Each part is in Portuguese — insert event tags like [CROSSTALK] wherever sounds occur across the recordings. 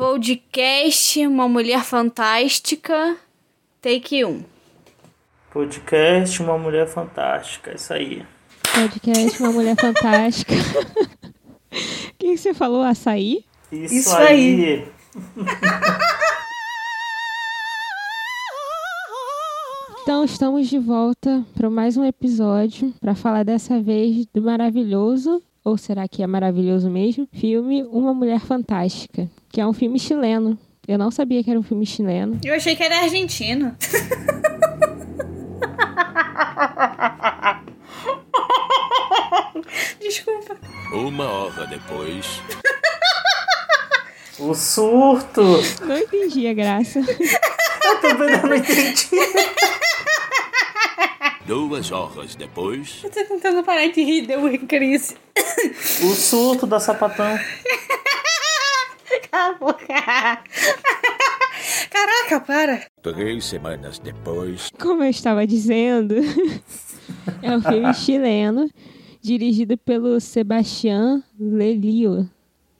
Podcast Uma Mulher Fantástica, take 1. Podcast Uma Mulher Fantástica, isso aí. Podcast Uma Mulher Fantástica. [LAUGHS] O que você falou? Açaí? Isso, Isso aí. aí. [LAUGHS] Então estamos de volta para mais um episódio para falar dessa vez do maravilhoso, ou será que é maravilhoso mesmo? Filme Uma Mulher Fantástica, que é um filme chileno. Eu não sabia que era um filme chileno. Eu achei que era argentino. [LAUGHS] Desculpa. Uma hora depois, O surto. Não entendi a graça. Eu também não entendi. [LAUGHS] duas horas depois, Eu tô tentando parar de rir, deu uma crise. O surto da sapatão. Cala a boca. Caraca, para. três semanas depois, Como eu estava dizendo, [LAUGHS] é um filme chileno dirigido pelo Sebastián Lelio.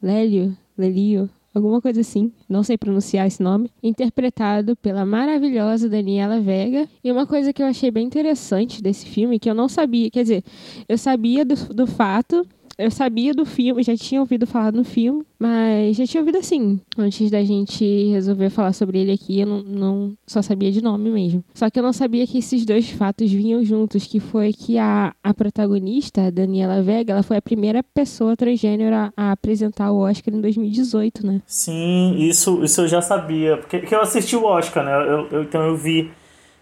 Lélio, Lelio, alguma coisa assim, não sei pronunciar esse nome, interpretado pela maravilhosa Daniela Vega. E uma coisa que eu achei bem interessante desse filme, que eu não sabia, quer dizer, eu sabia do, do fato, eu sabia do filme, já tinha ouvido falar no filme, mas já tinha ouvido assim. Antes da gente resolver falar sobre ele aqui, eu não, não só sabia de nome mesmo. Só que eu não sabia que esses dois fatos vinham juntos, que foi que a, a protagonista, Daniela Vega, ela foi a primeira pessoa transgênero a, a apresentar o Oscar em 2018, né? Sim, isso, isso eu já sabia. Porque, porque eu assisti o Oscar, né? Eu, eu- então eu vi.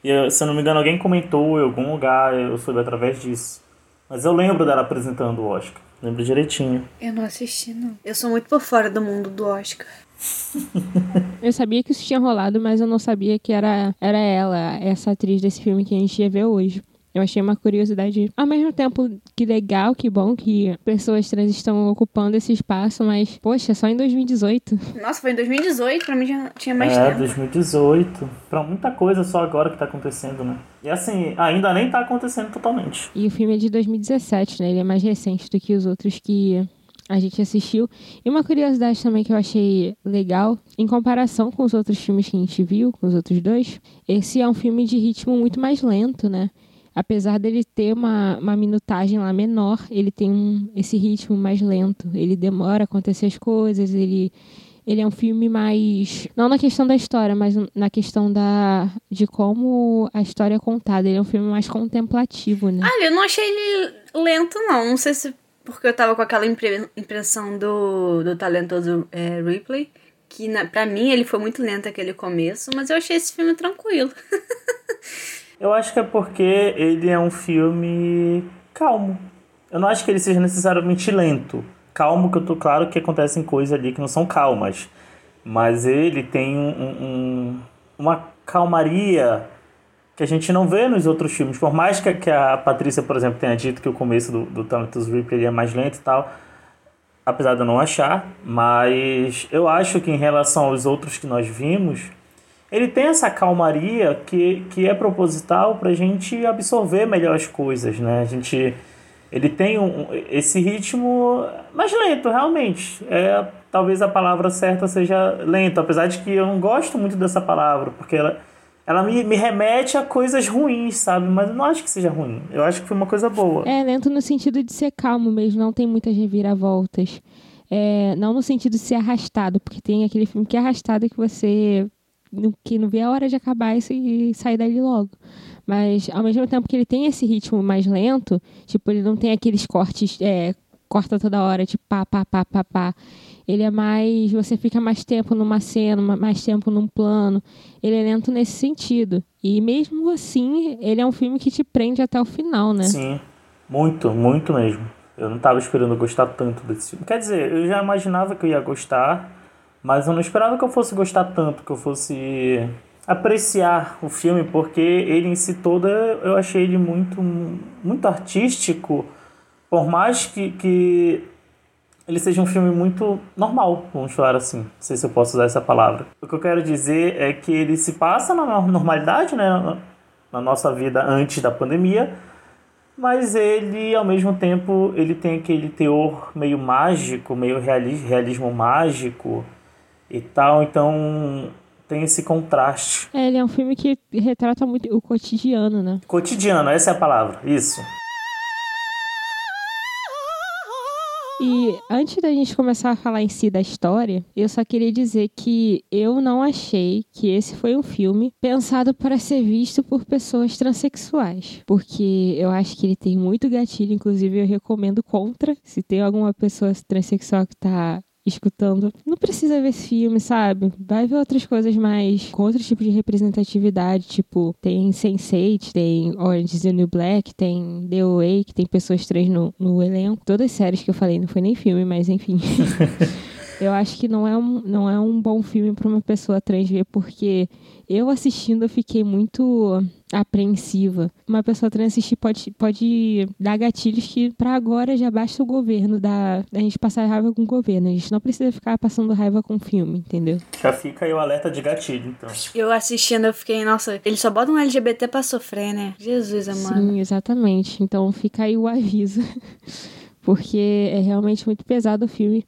Eu- se eu não me engano, alguém comentou em algum lugar, eu soube através disso. Mas eu lembro dela apresentando o Oscar. Lembro direitinho. Eu não assisti, não. Eu sou muito por fora do mundo do Oscar. [LAUGHS] Eu sabia que isso tinha rolado, mas eu não sabia que era, era ela, essa atriz desse filme que a gente ia ver hoje. Eu achei uma curiosidade, ao mesmo tempo que legal, que bom que pessoas trans estão ocupando esse espaço, mas, poxa, só em 2018. Nossa, foi em 2018, pra mim já tinha mais é, tempo. 2018. Pra muita coisa só agora que tá acontecendo, né? E assim, ainda nem tá acontecendo totalmente. E o filme é de 2017, né? Ele é mais recente do que os outros que a gente assistiu. E uma curiosidade também que eu achei legal, em comparação com os outros filmes que a gente viu, com os outros dois, esse é um filme de ritmo muito mais lento, né? Apesar dele ter uma, uma minutagem lá menor, ele tem um, esse ritmo mais lento. Ele demora a acontecer as coisas, ele, ele é um filme mais. Não na questão da história, mas na questão da, de como a história é contada. Ele é um filme mais contemplativo, né? Olha, eu não achei ele lento, não. Não sei se porque eu tava com aquela impre- impressão do, do talentoso é, Ripley. Que na, pra mim ele foi muito lento aquele começo, mas eu achei esse filme tranquilo. [LAUGHS] Eu acho que é porque ele é um filme calmo. Eu não acho que ele seja necessariamente lento. Calmo, que eu tô claro que acontecem coisas ali que não são calmas. Mas ele tem um, um- um- uma calmaria que a gente não vê nos outros filmes. Por mais que, que a Patrícia, por exemplo, tenha dito que o começo do, do Talentos Ripley é mais lento e tal. Apesar de eu não achar. Mas eu acho que em relação aos outros que nós vimos, ele tem essa calmaria que, que é proposital para a gente absorver melhor as coisas, né? A gente, ele tem um, esse ritmo mais lento, realmente. É, talvez a palavra certa seja lento, apesar de que eu não gosto muito dessa palavra, porque ela, ela me, me remete a coisas ruins, sabe? Mas eu não acho que seja ruim. Eu acho que foi uma coisa boa. É, lento no sentido de ser calmo mesmo, não tem muitas reviravoltas. É, não no sentido de ser arrastado, porque tem aquele filme que é arrastado que você que não vê a hora de acabar se- e sair dali logo. Mas ao mesmo tempo que ele tem esse ritmo mais lento, tipo, ele não tem aqueles cortes, é, corta toda hora, tipo pá, pá, pá, pá, pá. Ele é mais. Você fica mais tempo numa cena, ma- mais tempo num plano. Ele é lento nesse sentido. E mesmo assim, ele é um filme que te prende até o final, né? Sim, muito, muito mesmo. Eu não estava esperando gostar tanto desse filme. Quer dizer, eu já imaginava que eu ia gostar, mas eu não esperava que eu fosse gostar tanto, que eu fosse apreciar o filme, porque ele em si todo eu achei ele muito, muito artístico, por mais que, que ele seja um filme muito normal, vamos falar assim. Não sei se eu posso usar essa palavra. O que eu quero dizer é que ele se passa na normalidade, né? na- nossa vida antes da pandemia, mas ele, ao mesmo tempo, ele tem aquele teor meio mágico, meio reali- realismo mágico. E tal, então tem esse contraste. É, ele é um filme que retrata muito o cotidiano, né? Cotidiano, essa é a palavra, isso. E antes da gente começar a falar em si da história, eu só queria dizer que eu não achei que esse foi um filme pensado para ser visto por pessoas transexuais. Porque eu acho que ele tem muito gatilho, inclusive eu recomendo contra. Se tem alguma pessoa transexual que tá escutando, não precisa ver esse filme, sabe? Vai ver outras coisas mais com outro tipo de representatividade, tipo, tem Sense8, tem Orange is the New Black, tem The Away, que tem pessoas trans no, no elenco. Todas as séries que eu falei, não foi nem filme, mas enfim. [LAUGHS] eu acho que não é um, não é um bom filme para uma pessoa trans ver, porque eu assistindo eu fiquei muito apreensiva. Uma pessoa trans assistir pode, pode dar gatilhos que para agora já basta o governo da a gente passar raiva com o governo. A gente não precisa ficar passando raiva com o filme, entendeu? Já fica aí o alerta de gatilho, então. Eu assistindo, eu fiquei, nossa, eles só botam um LGBT pra sofrer, né? Jesus, amado. Sim, exatamente. Então fica aí o aviso. [LAUGHS] Porque é realmente muito pesado o filme.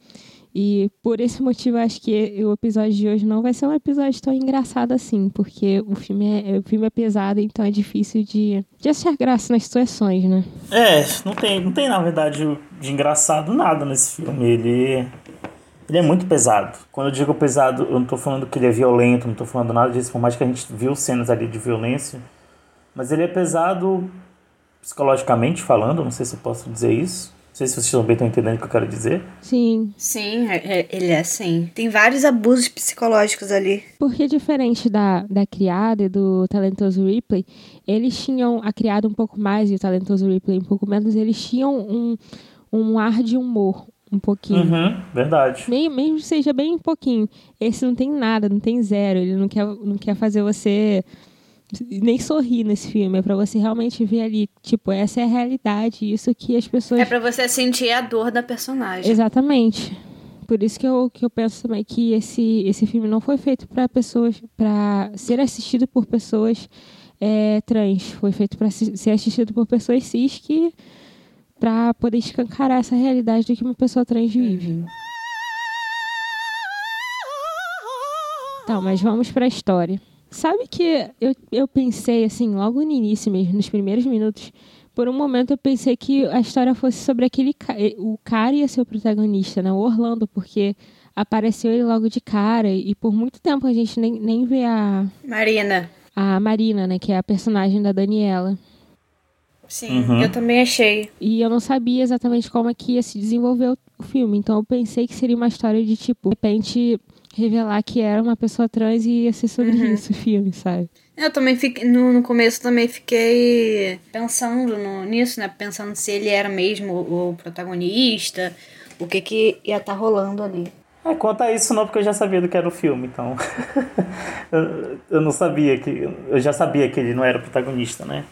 E por esse [LAUGHS] motivo, acho que o episódio de hoje não vai ser um episódio tão engraçado assim, porque o filme é, o filme é pesado, então é difícil de, de achar graça nas situações, né? É, não tem, não tem na verdade de engraçado nada nesse filme. Ele, ele é muito pesado. Quando eu digo pesado, eu não tô falando que ele é violento, não tô falando nada disso, por mais que a gente viu cenas ali de violência. Mas ele é pesado psicologicamente falando, não sei se eu posso dizer isso. Não sei se vocês também estão entendendo o que eu quero dizer. Sim. Sim, é- é- ele é assim. Tem vários abusos psicológicos ali. Porque diferente da, da criada e do talentoso Ripley, eles tinham a criada um pouco mais e o talentoso Ripley um pouco menos, eles tinham um, um ar de humor um pouquinho. Uhum, verdade. Mesmo, seja bem pouquinho. Esse não tem nada, não tem zero. Ele não quer, não quer fazer você nem sorrir nesse filme. É pra você realmente ver ali, tipo, essa é a realidade. Isso que as pessoas. É pra você sentir a dor da personagem. Exatamente. Por isso que eu, que eu penso também que esse, esse filme não foi feito para pessoas. para ser assistido por pessoas é, trans. Foi feito para ser assistido por pessoas cis que. para poder escancarar essa realidade do que uma pessoa trans vive. Tá, mas vamos pra história. Sabe que eu, eu pensei, assim, logo no início mesmo, nos primeiros minutos, por um momento eu pensei que a história fosse sobre aquele eh, o cara ia ser o protagonista, né? O Orlando, porque apareceu ele logo de cara e por muito tempo a gente nem, nem vê a, Marina. a Marina, né? Que é a personagem da Daniela. Sim, Uhum. eu também achei. E eu não sabia exatamente como é que ia se desenvolver o, o filme. Então eu pensei que seria uma história de, tipo, de repente revelar que era uma pessoa trans e ia ser sobre isso o filme, sabe? Eu também fiquei, no, no começo também fiquei pensando no, nisso, né? Pensando se ele era mesmo o, o protagonista, o que que ia estar rolando ali. É, conta isso não, porque eu já sabia do que era o filme, então. [LAUGHS] eu, eu não sabia que. Eu já sabia que ele não era o protagonista, né?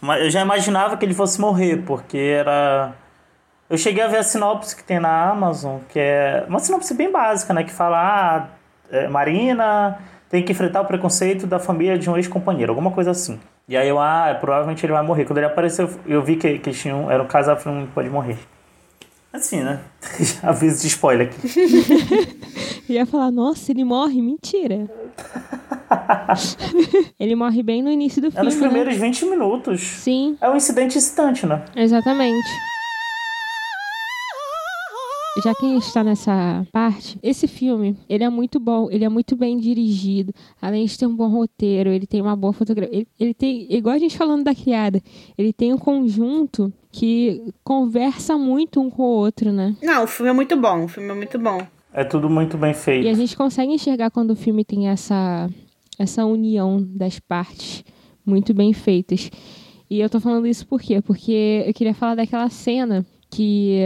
Mas eu já imaginava que ele fosse morrer, porque era. Eu cheguei a ver a sinopse que tem na Amazon, que é uma sinopse bem básica, né? Que fala, ah, é, Marina tem que enfrentar o preconceito da família de um ex-companheiro, alguma coisa assim. E aí eu, ah, provavelmente ele vai morrer. Quando ele apareceu, eu vi que, que eles tinham, era um casal, falei, não pode morrer. Assim, né? [LAUGHS] Aviso de spoiler aqui. [LAUGHS] Ia falar, nossa, ele morre? Mentira. [LAUGHS] ele morre bem no início do É filme. nos né? primeiros 20 minutos. Sim, É um incidente excitante, né? exatamente. Já que a gente está nessa parte, esse filme, ele é muito bom, ele é muito bem dirigido, além de ter um bom roteiro, ele tem uma boa fotografia, ele, ele tem, igual a gente falando da criada, ele tem um conjunto que conversa muito um com o outro, né? Não, o filme é muito bom, o filme é muito bom. É tudo muito bem E a feito. gente consegue enxergar quando o filme tem essa, essa união das partes muito bem feitas. E eu tô falando isso por quê? Porque eu queria falar daquela cena que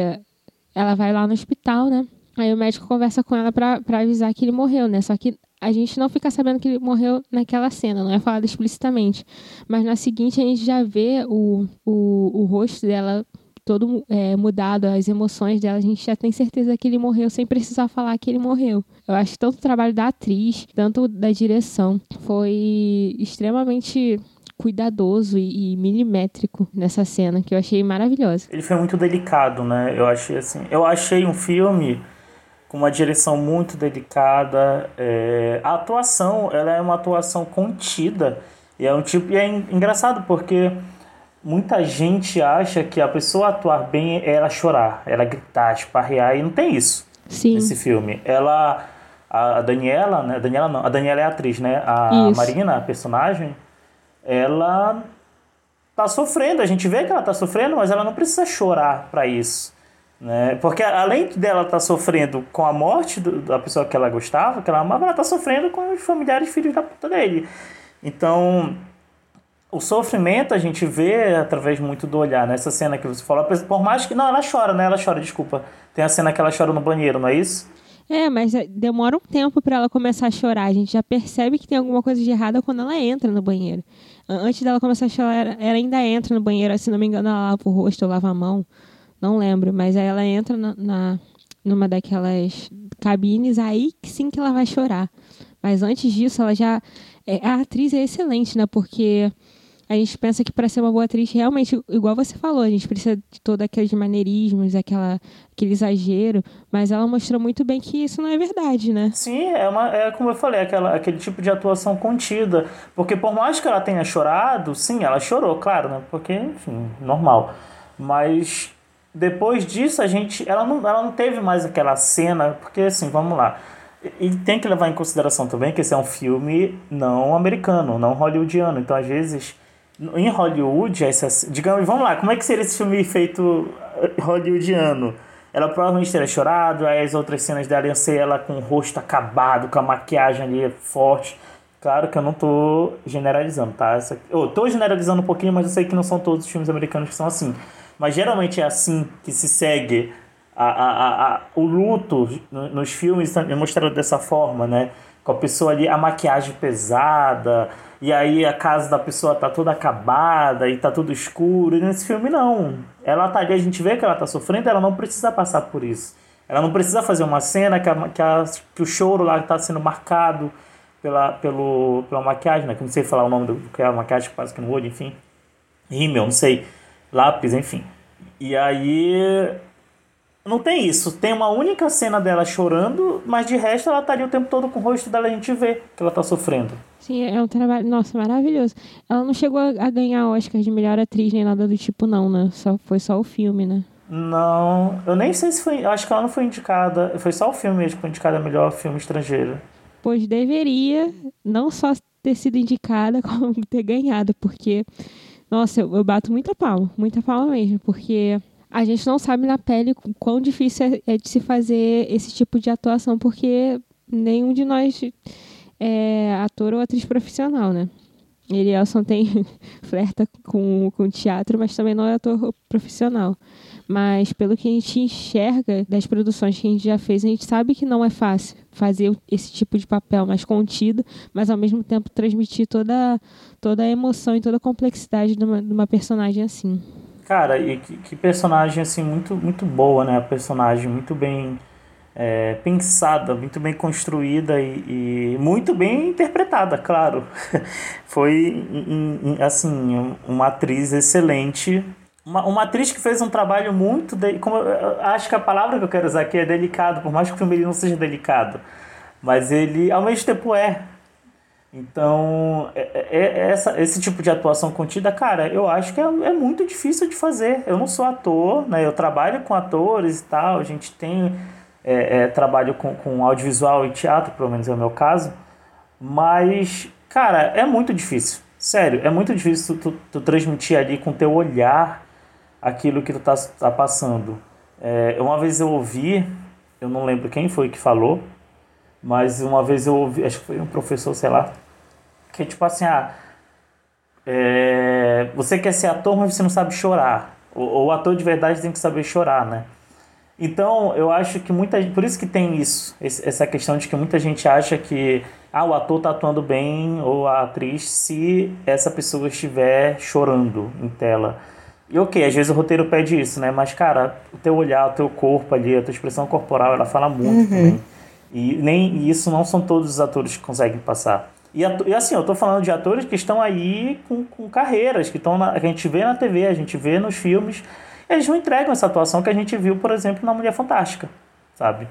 ela vai lá no hospital, né? Aí o médico conversa com ela pra avisar que ele morreu, né? Só que a gente não fica sabendo que ele morreu naquela cena, não é falado explicitamente. Mas na seguinte a gente já vê o, o, o rosto dela todo é, mudado, as emoções dela, a gente já tem certeza que ele morreu sem precisar falar que ele morreu. Eu acho que tanto o trabalho da atriz, tanto da direção, foi extremamente cuidadoso e, e milimétrico nessa cena, que eu achei maravilhosa. Ele foi muito delicado, né? Eu achei assim. Eu achei um filme com uma direção muito delicada. É, a atuação, ela é uma atuação contida. E é um tipo. E é engraçado porque muita gente acha que a pessoa atuar bem é ela chorar, ela gritar, esparrear, e não tem isso Sim. nesse filme. Ela. A Daniela, né? Daniela não, a Daniela é a atriz, né? A Isso. Marina, a personagem, ela tá sofrendo. A gente vê que ela tá sofrendo, mas ela não precisa chorar para isso. Né? Porque além dela estar tá sofrendo com a morte do, da pessoa que ela gostava, que ela amava, ela tá sofrendo com os familiares filhos da puta dele. Então, o sofrimento a gente vê através muito do olhar. Nessa cena que você falou, por mais que. Não, ela chora, né? Ela chora, desculpa. Tem a cena que ela chora no banheiro, não é isso? É, mas é, demora um tempo pra ela começar a chorar. A gente já percebe que tem alguma coisa de errada quando ela entra no banheiro. An- Antes dela começar a chorar, ela ainda entra no banheiro. Se não me engano, ela lava o rosto ou lava a mão. Não lembro. Mas aí ela entra na, na- numa daquelas cabines, aí sim que ela vai chorar. Mas antes disso, ela já. é, a atriz é excelente, né? Porque a gente pensa que para ser uma boa atriz, realmente, igual você falou, a gente precisa de todos aqueles maneirismos, aquela, aquele exagero, mas ela mostrou muito bem que isso não é verdade, né? Sim, é, uma, é como eu falei, aquela, aquele tipo de atuação contida. Porque por mais que ela tenha chorado, sim, ela chorou, claro, né? Porque, enfim, normal. Mas depois disso, a gente. Ela não, ela não teve mais aquela cena, porque assim, vamos lá. E tem que levar em consideração também que esse é um filme não americano, não hollywoodiano. Então, às vezes, em Hollywood, essa, digamos, vamos lá, como é que seria esse filme feito eh, hollywoodiano? Ela provavelmente teria chorado, aí as outras cenas dela iam ser ela com o rosto acabado, com a maquiagem ali forte. Claro que eu não tô generalizando, tá? Essa, eu tô generalizando um pouquinho, mas eu sei que não são todos os filmes americanos que são assim. Mas geralmente é assim que se segue a, a, a, o luto no- nos filmes, é mostrado dessa forma, né? Com a pessoa ali, a maquiagem pesada, e aí a casa da pessoa tá toda acabada e tá tudo escuro. E nesse filme, não. Ela tá ali, a gente vê que ela tá sofrendo, ela não precisa passar por isso. Ela não precisa fazer uma cena que, a, que, a, que o choro lá tá sendo marcado pela, pelo, pela maquiagem, né? Que não sei falar o nome do que é a maquiagem que faz aqui no olho, enfim. Rímel, não sei. Lápis, enfim. E aí. Não tem isso. Tem uma única cena dela chorando, mas de resto ela tá ali o tempo todo com o rosto dela a gente vê que ela tá sofrendo. Sim, é um trabalho, nossa, maravilhoso. Ela não chegou a, ganhar Oscar de melhor atriz nem nada do tipo, não, né? Só, foi só o filme, né? Não, eu nem sei se foi. Acho que ela não foi indicada. Foi só o filme mesmo que foi indicada a melhor filme estrangeiro. Pois deveria não só ter sido indicada, [LAUGHS] como ter ganhado, porque, nossa, eu, eu bato muita palma, muita palma mesmo, porque a gente não sabe na pele quão difícil é, é de se fazer esse tipo de atuação, porque nenhum de nós é ator ou atriz profissional, né? Elielson [LAUGHS] tem flerta com, com teatro, mas também não é ator profissional. Mas pelo que a gente enxerga das produções que a gente já fez, a gente sabe que não é fácil fazer esse tipo de papel mais contido, mas ao mesmo tempo transmitir toda, toda a emoção e toda a complexidade de uma, de uma personagem assim. Cara, e que, que personagem assim muito muito boa, né? A personagem muito bem é, pensada, muito bem construída e, e muito bem interpretada, claro. [LAUGHS] Foi assim uma atriz excelente, uma, uma atriz que fez um trabalho muito, de, como acho que a palavra que eu quero usar aqui é delicado, por mais que o filme não seja delicado, mas ele ao mesmo tempo é. Então, é- é- é- essa, esse tipo de atuação contida, cara, eu acho que é, é muito difícil de fazer. Eu não sou ator, né? Eu trabalho com atores e tal, a gente tem é, é, trabalho com, com audiovisual e teatro, pelo menos é o meu caso. Mas, cara, é muito difícil. Sério, é muito difícil tu, tu transmitir ali com teu olhar aquilo que tu tá, tá passando. É, uma vez eu ouvi, eu não lembro quem foi que falou, mas uma vez eu ouvi, acho que foi um professor, sei lá, que tipo assim, ah, é, você quer ser ator, mas você não sabe chorar. O, o ator de verdade tem que saber chorar, né? Então, eu acho que muita gente. Por isso que tem isso, esse- essa questão de que muita gente acha que ah, o ator tá atuando bem ou a atriz se essa pessoa estiver chorando em tela. E ok, às vezes o roteiro pede isso, né? Mas, cara, o teu olhar, o teu corpo ali, a tua expressão corporal, ela fala muito também. E nem e isso não são todos os atores que conseguem passar. E, e assim, eu tô falando de atores que estão aí com, com carreiras, que, estão na, a gente vê na TV, a gente vê nos filmes, e eles não entregam essa atuação que a gente viu, por exemplo, na Mulher Fantástica, sabe?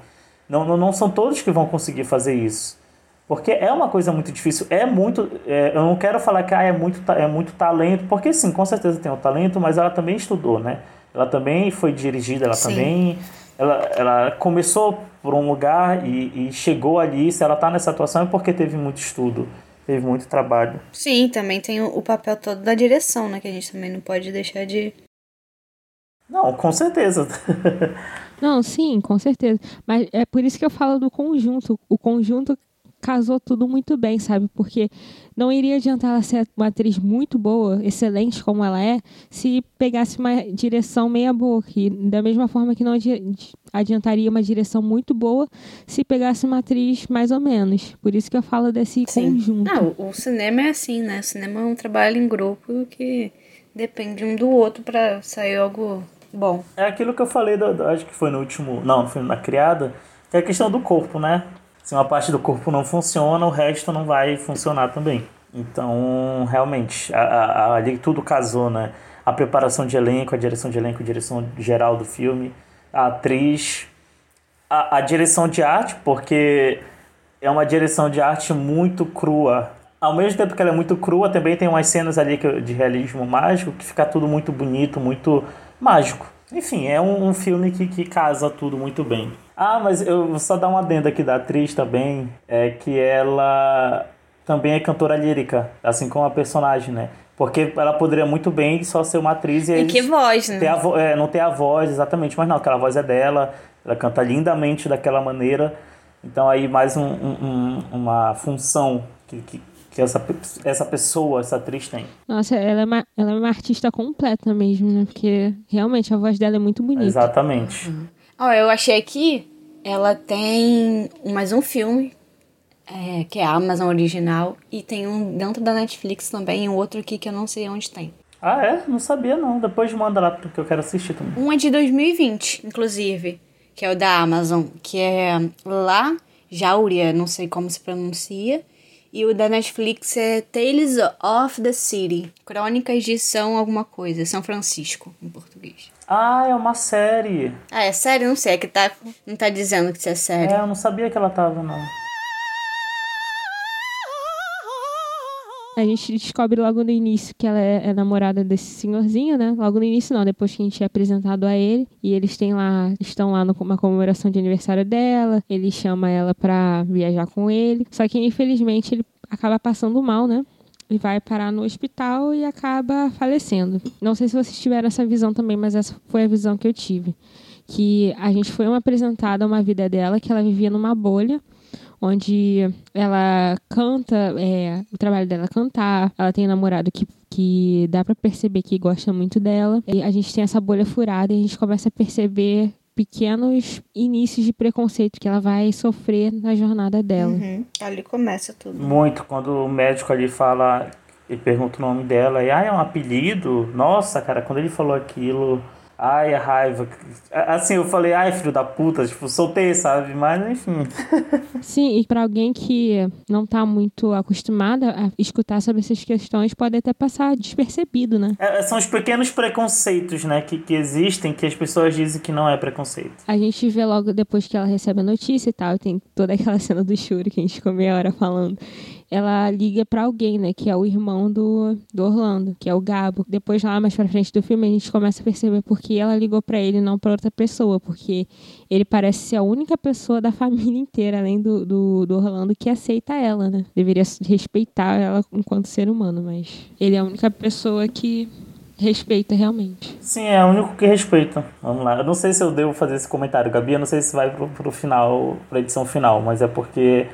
Não, não, não são todos que vão conseguir fazer isso. Porque é uma coisa muito difícil. É muito. É, eu não quero falar que ah, é, muito, é muito talento, porque sim, com certeza tem o talento, mas ela também estudou, né? Ela também foi dirigida, ela sim. também. Ela, ela começou por um lugar e, e chegou ali. Se ela está nessa atuação é porque teve muito estudo, teve muito trabalho. Sim, também tem o, o papel todo da direção, né? Que a gente também não pode deixar de. Não, com certeza. [LAUGHS] Não, sim, com certeza. Mas é por isso que eu falo do conjunto. O conjunto casou tudo muito bem, sabe? Porque não iria adiantar ela ser uma atriz muito boa, excelente como ela é, se pegasse uma direção meia boa. E da mesma forma que não adiantaria uma direção muito boa se pegasse uma atriz mais ou menos. Por isso que eu falo desse Sim. conjunto. Ah, o cinema é assim, né? O cinema é um trabalho em grupo que depende um do outro para sair algo bom. É aquilo que eu falei, do, do, acho que foi no último. Não, foi na criada, que é a questão do corpo, né? Se uma parte do corpo não funciona, o resto não vai funcionar também. Então, realmente, ali tudo casou, né? A preparação de elenco, a direção de elenco, a direção geral do filme, a atriz, a, a direção de arte, porque é uma direção de arte muito crua. Ao mesmo tempo que ela é muito crua, também tem umas cenas ali de realismo mágico que fica tudo muito bonito, muito mágico. Enfim, é um, um filme que, que casa tudo muito bem. Ah, mas eu vou só dar uma adenda aqui da atriz também, é que ela também é cantora lírica, assim como a personagem, né? Porque ela poderia muito bem só ser uma atriz e, e que voz, né? Ter a vo é, não ter a voz, exatamente, mas não, aquela voz é dela, ela canta lindamente daquela maneira. Então aí mais um, um, uma função que, que, que, essa, essa pessoa, essa atriz tem. Nossa, ela é, uma, ela é uma artista completa mesmo, né? Porque realmente a voz dela é muito bonita. Exatamente. Uhum. Oh, eu achei aqui ela tem mais um filme, é, que é a Amazon original, e tem um dentro da Netflix também, e um outro aqui que eu não sei onde tem. Ah, é? Não sabia não. Depois manda lá porque eu quero assistir também. Um é de 2020, inclusive, que é o da Amazon, que é La Jauria, não sei como se pronuncia. E o da Netflix é Tales of the City, Crônicas de São alguma coisa, São Francisco, em português. Ah, é uma série. Ah, é série? Não sei, é que tá, não tá dizendo que isso é série. É, eu não sabia que ela tava, não. A gente descobre logo no início que ela é, é, namorada desse senhorzinho, né? Logo no início não, depois que a gente é apresentado a ele. E eles têm lá, estão lá numa comemoração de aniversário dela. Ele chama ela pra viajar com ele. Só que infelizmente ele acaba passando mal, né? e vai parar no hospital e acaba falecendo. Não sei se vocês tiveram essa visão também, mas essa foi a visão que eu tive. Que a gente foi uma apresentada uma vida dela que ela vivia numa bolha, onde ela canta, é, o trabalho dela é cantar, ela tem um namorado que, que dá para perceber que gosta muito dela. E a gente tem essa bolha furada e a gente começa a perceber pequenos inícios de preconceito que ela vai sofrer na jornada dela. Uhum. Ali começa tudo. Muito, quando o médico ali fala e pergunta o nome dela e ah, é um apelido. Nossa, cara, quando ele falou aquilo, Ai, a raiva. Assim, eu falei, ai, filho da puta, tipo, soltei, sabe? Mas, enfim. [LAUGHS] Sim, e para alguém que não tá muito acostumada a escutar sobre essas questões, pode até passar despercebido, né? É, são os pequenos preconceitos, né, que, que existem, que as pessoas dizem que não é preconceito. A gente vê logo depois que ela recebe a notícia e tal, tem toda aquela cena do choro que a gente ficou meia hora falando ela liga para alguém, né? Que é o irmão do, do Orlando, que é o Gabo. Depois, lá mais pra frente do filme, a gente começa a perceber por que ela ligou para ele não para outra pessoa. Porque ele parece ser a única pessoa da família inteira, além do, do, do Orlando, que aceita ela, né? Deveria respeitar ela enquanto ser humano, mas ele é a única pessoa que respeita realmente. Sim, é o único que respeita. Vamos lá. Eu não sei se eu devo fazer esse comentário, Gabi. Eu não sei se vai pro, pro final, pra edição final, mas é porque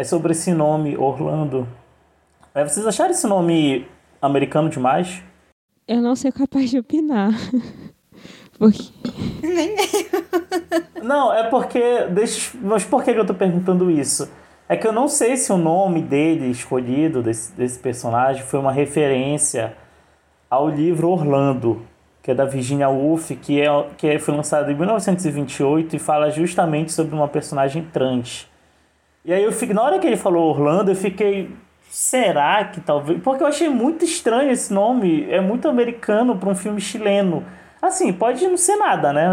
é sobre esse nome, Orlando. É, vocês acharam esse nome americano demais? Eu não sei capaz de opinar. [LAUGHS] porque... não, é porque. Deixa, mas por que eu tô perguntando isso? É que eu não sei se o nome dele escolhido, desse, desse personagem, foi uma referência ao livro Orlando, que é da Virginia Woolf, que, é, que foi lançado em 1928 e fala justamente sobre uma personagem trans. E aí eu fiquei, na hora que ele falou Orlando, eu fiquei, será que talvez, porque eu achei muito estranho esse nome, é muito americano para um filme chileno. Assim, pode não ser nada, né?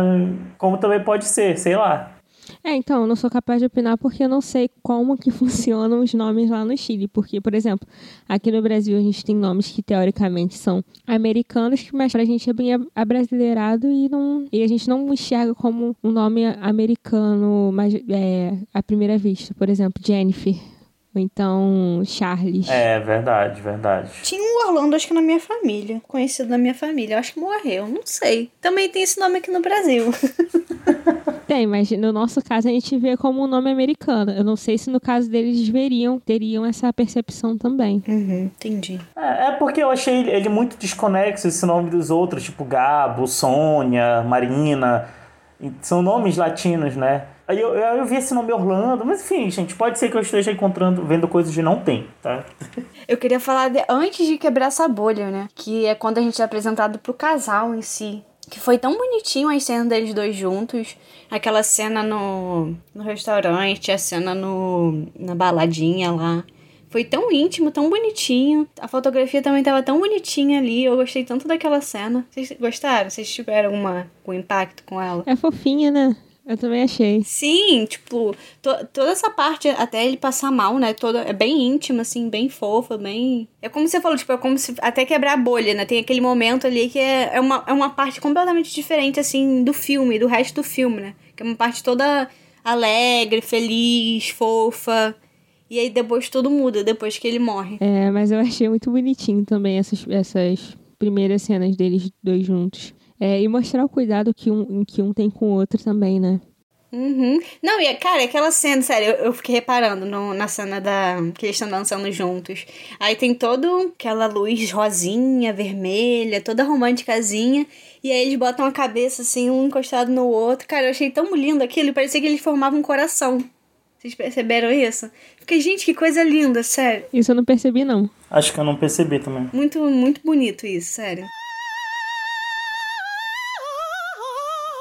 Como também pode ser, sei lá. É, então, eu não sou capaz de opinar porque eu não sei como que [LAUGHS] funcionam os nomes lá no Chile. Porque, por exemplo, aqui no Brasil a gente tem nomes que teoricamente são americanos, mas pra gente é bem abrasileirado e, não, e a gente não enxerga como um nome americano mas, é, à primeira vista. Por exemplo, Jennifer. Ou então Charles. É, verdade, verdade. Tinha um Orlando, acho que na minha família. Conhecido da minha família. Eu acho que morreu, não sei. Também tem esse nome aqui no Brasil. [LAUGHS] Tem, mas no nosso caso a gente vê como um nome americano. Eu não sei se no caso deles veriam, teriam essa percepção também. Uhum, entendi. É, é porque eu achei ele muito desconexo, esse nome dos outros, tipo Gabo, Sônia, Marina. São nomes latinos, né? Aí eu, eu, eu, vi esse nome Orlando, mas enfim, gente, pode ser que eu esteja encontrando, vendo coisas que não tem, tá? [LAUGHS] Eu queria falar de, antes de quebrar essa bolha, né? Que é quando a gente é apresentado pro casal em si. Que foi tão bonitinho as cenas deles dois juntos. Aquela cena no, no restaurante, a cena no, na baladinha lá. Foi tão íntimo, tão bonitinho. A fotografia também tava tão bonitinha ali. Eu gostei tanto daquela cena. Vocês gostaram? Vocês tiveram uma, um impacto com ela? É fofinha, né? Eu também achei. Sim, tipo, to, toda essa parte até ele passar mal, né? Toda, é bem íntima, assim, bem fofa, bem. É como você falou, tipo, é como se até quebrar a bolha, né? Tem aquele momento ali que é, é, uma, é uma parte completamente diferente, assim, do filme, do resto do filme, né? Que é uma parte toda alegre, feliz, fofa. E aí depois tudo muda, depois que ele morre. É, mas eu achei muito bonitinho também essas, essas primeiras cenas deles dois juntos. É, e mostrar o cuidado que um, que um tem com o outro também, né? Uhum. Não, e cara, aquela cena, sério, eu, eu fiquei reparando no, na cena da que eles estão dançando juntos. Aí tem todo aquela luz rosinha, vermelha, toda românticazinha. E aí eles botam a cabeça assim, um encostado no outro. Cara, eu achei tão lindo aquilo, parecia que eles formavam um coração. Vocês perceberam isso? Fiquei, gente, que coisa linda, sério. Isso eu não percebi, não. Acho que eu não percebi também. Muito, muito bonito isso, sério.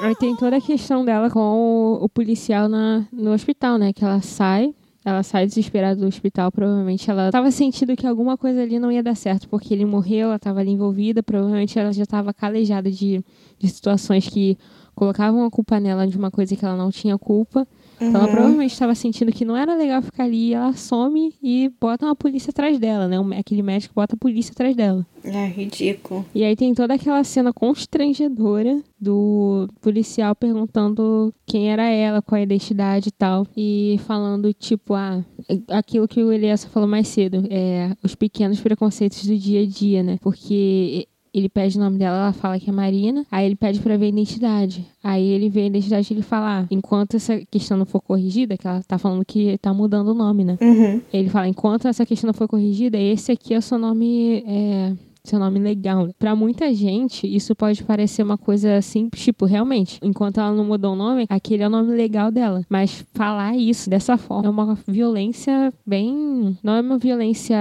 Aí tem toda a questão dela com o, policial na, no hospital, né? Que ela sai, ela sai desesperada do hospital. Provavelmente ela estava sentindo que alguma coisa ali não ia dar certo, porque ele morreu, ela estava ali envolvida. Provavelmente ela já estava calejada de, de situações que colocavam a culpa nela de uma coisa que ela não tinha culpa. Uhum. Então ela provavelmente estava sentindo que não era legal ficar ali, ela some e bota uma polícia atrás dela, né? Aquele médico bota a polícia atrás dela. É ridículo. E aí tem toda aquela cena constrangedora do policial perguntando quem era ela, qual a identidade e tal. E falando, tipo, ah, aquilo que o Elias falou mais cedo, é os pequenos preconceitos do dia a dia, né? Porque ele pede o nome dela, ela fala que é Marina. Aí ele pede para ver a identidade. Aí ele vê a identidade e ele fala: ah, enquanto essa questão não for corrigida, que ela tá falando que tá mudando o nome, né? Uhum. Ele fala: enquanto essa questão não for corrigida, esse aqui é o seu nome. É seu nome legal. Para muita gente, isso pode parecer uma coisa simples, tipo, realmente, enquanto ela não mudou o nome, aquele é o nome legal dela. Mas falar isso dessa forma é uma violência bem. Não é uma violência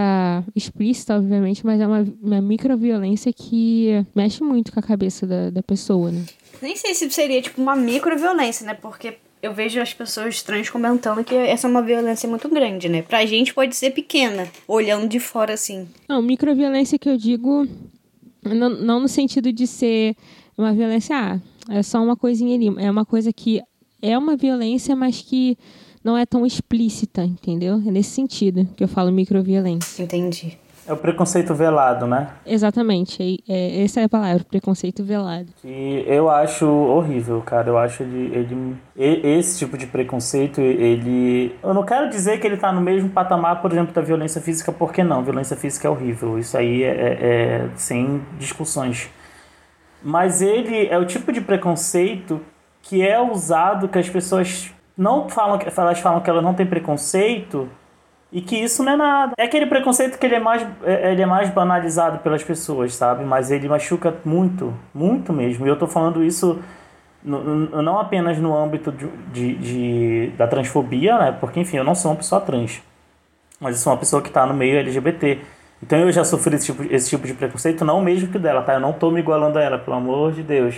explícita, obviamente, mas é uma, uma microviolência que mexe muito com a cabeça da, da pessoa, né? Nem sei se seria, tipo, uma microviolência, né? Porque eu vejo as pessoas trans comentando que essa é uma violência muito grande, né? Pra gente pode ser pequena, olhando de fora assim. Não, microviolência que eu digo, não, não no sentido de ser uma violência, ah, é só uma coisinha ali. É uma coisa que é uma violência, mas que não é tão explícita, entendeu? É nesse sentido que eu falo microviolência. Entendi. É o preconceito velado, né? Exatamente. É, essa é a palavra, preconceito velado. E eu acho horrível, cara. Eu acho ele, ele, esse tipo de preconceito, ele. Eu não quero dizer que ele tá no mesmo patamar, por exemplo, da violência física, porque não. Violência física é horrível. Isso aí é, é, é sem discussões. Mas ele é o tipo de preconceito que é usado que as pessoas não falam que elas falam que elas não têm preconceito e que isso não é nada. É aquele preconceito que ele é mais, é, ele é mais banalizado pelas pessoas, sabe? Mas ele machuca muito, muito mesmo. E eu tô falando isso não apenas no âmbito de, de, de, da transfobia, né? Porque, enfim, eu não sou uma pessoa trans. Mas eu sou uma pessoa que está no meio LGBT. Então eu já sofri esse tipo, esse tipo de preconceito, não mesmo que dela, tá? Eu não tô me igualando a ela, pelo amor de Deus.